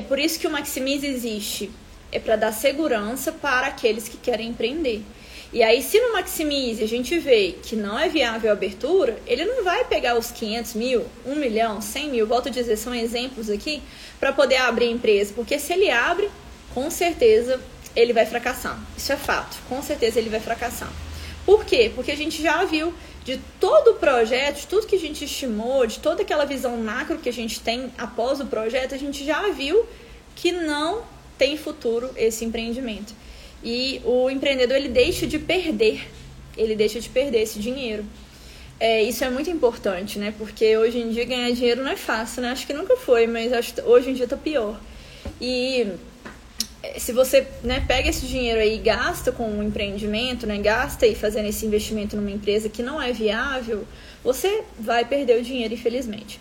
é por isso que o Maximize existe. É para dar segurança para aqueles que querem empreender. E aí, se no Maximize a gente vê que não é viável a abertura, ele não vai pegar os 500 mil, 1 milhão, 100 mil, volto a dizer, são exemplos aqui, para poder abrir a empresa. Porque se ele abre, com certeza ele vai fracassar. Isso é fato. Com certeza ele vai fracassar. Por quê? Porque a gente já viu de todo o projeto, de tudo que a gente estimou, de toda aquela visão macro que a gente tem após o projeto, a gente já viu que não tem futuro esse empreendimento. E o empreendedor ele deixa de perder, ele deixa de perder esse dinheiro. É, isso é muito importante, né? Porque hoje em dia ganhar dinheiro não é fácil, né? Acho que nunca foi, mas acho hoje em dia tá pior. E se você né, pega esse dinheiro aí e gasta com um empreendimento, né, gasta aí fazendo esse investimento numa empresa que não é viável, você vai perder o dinheiro, infelizmente.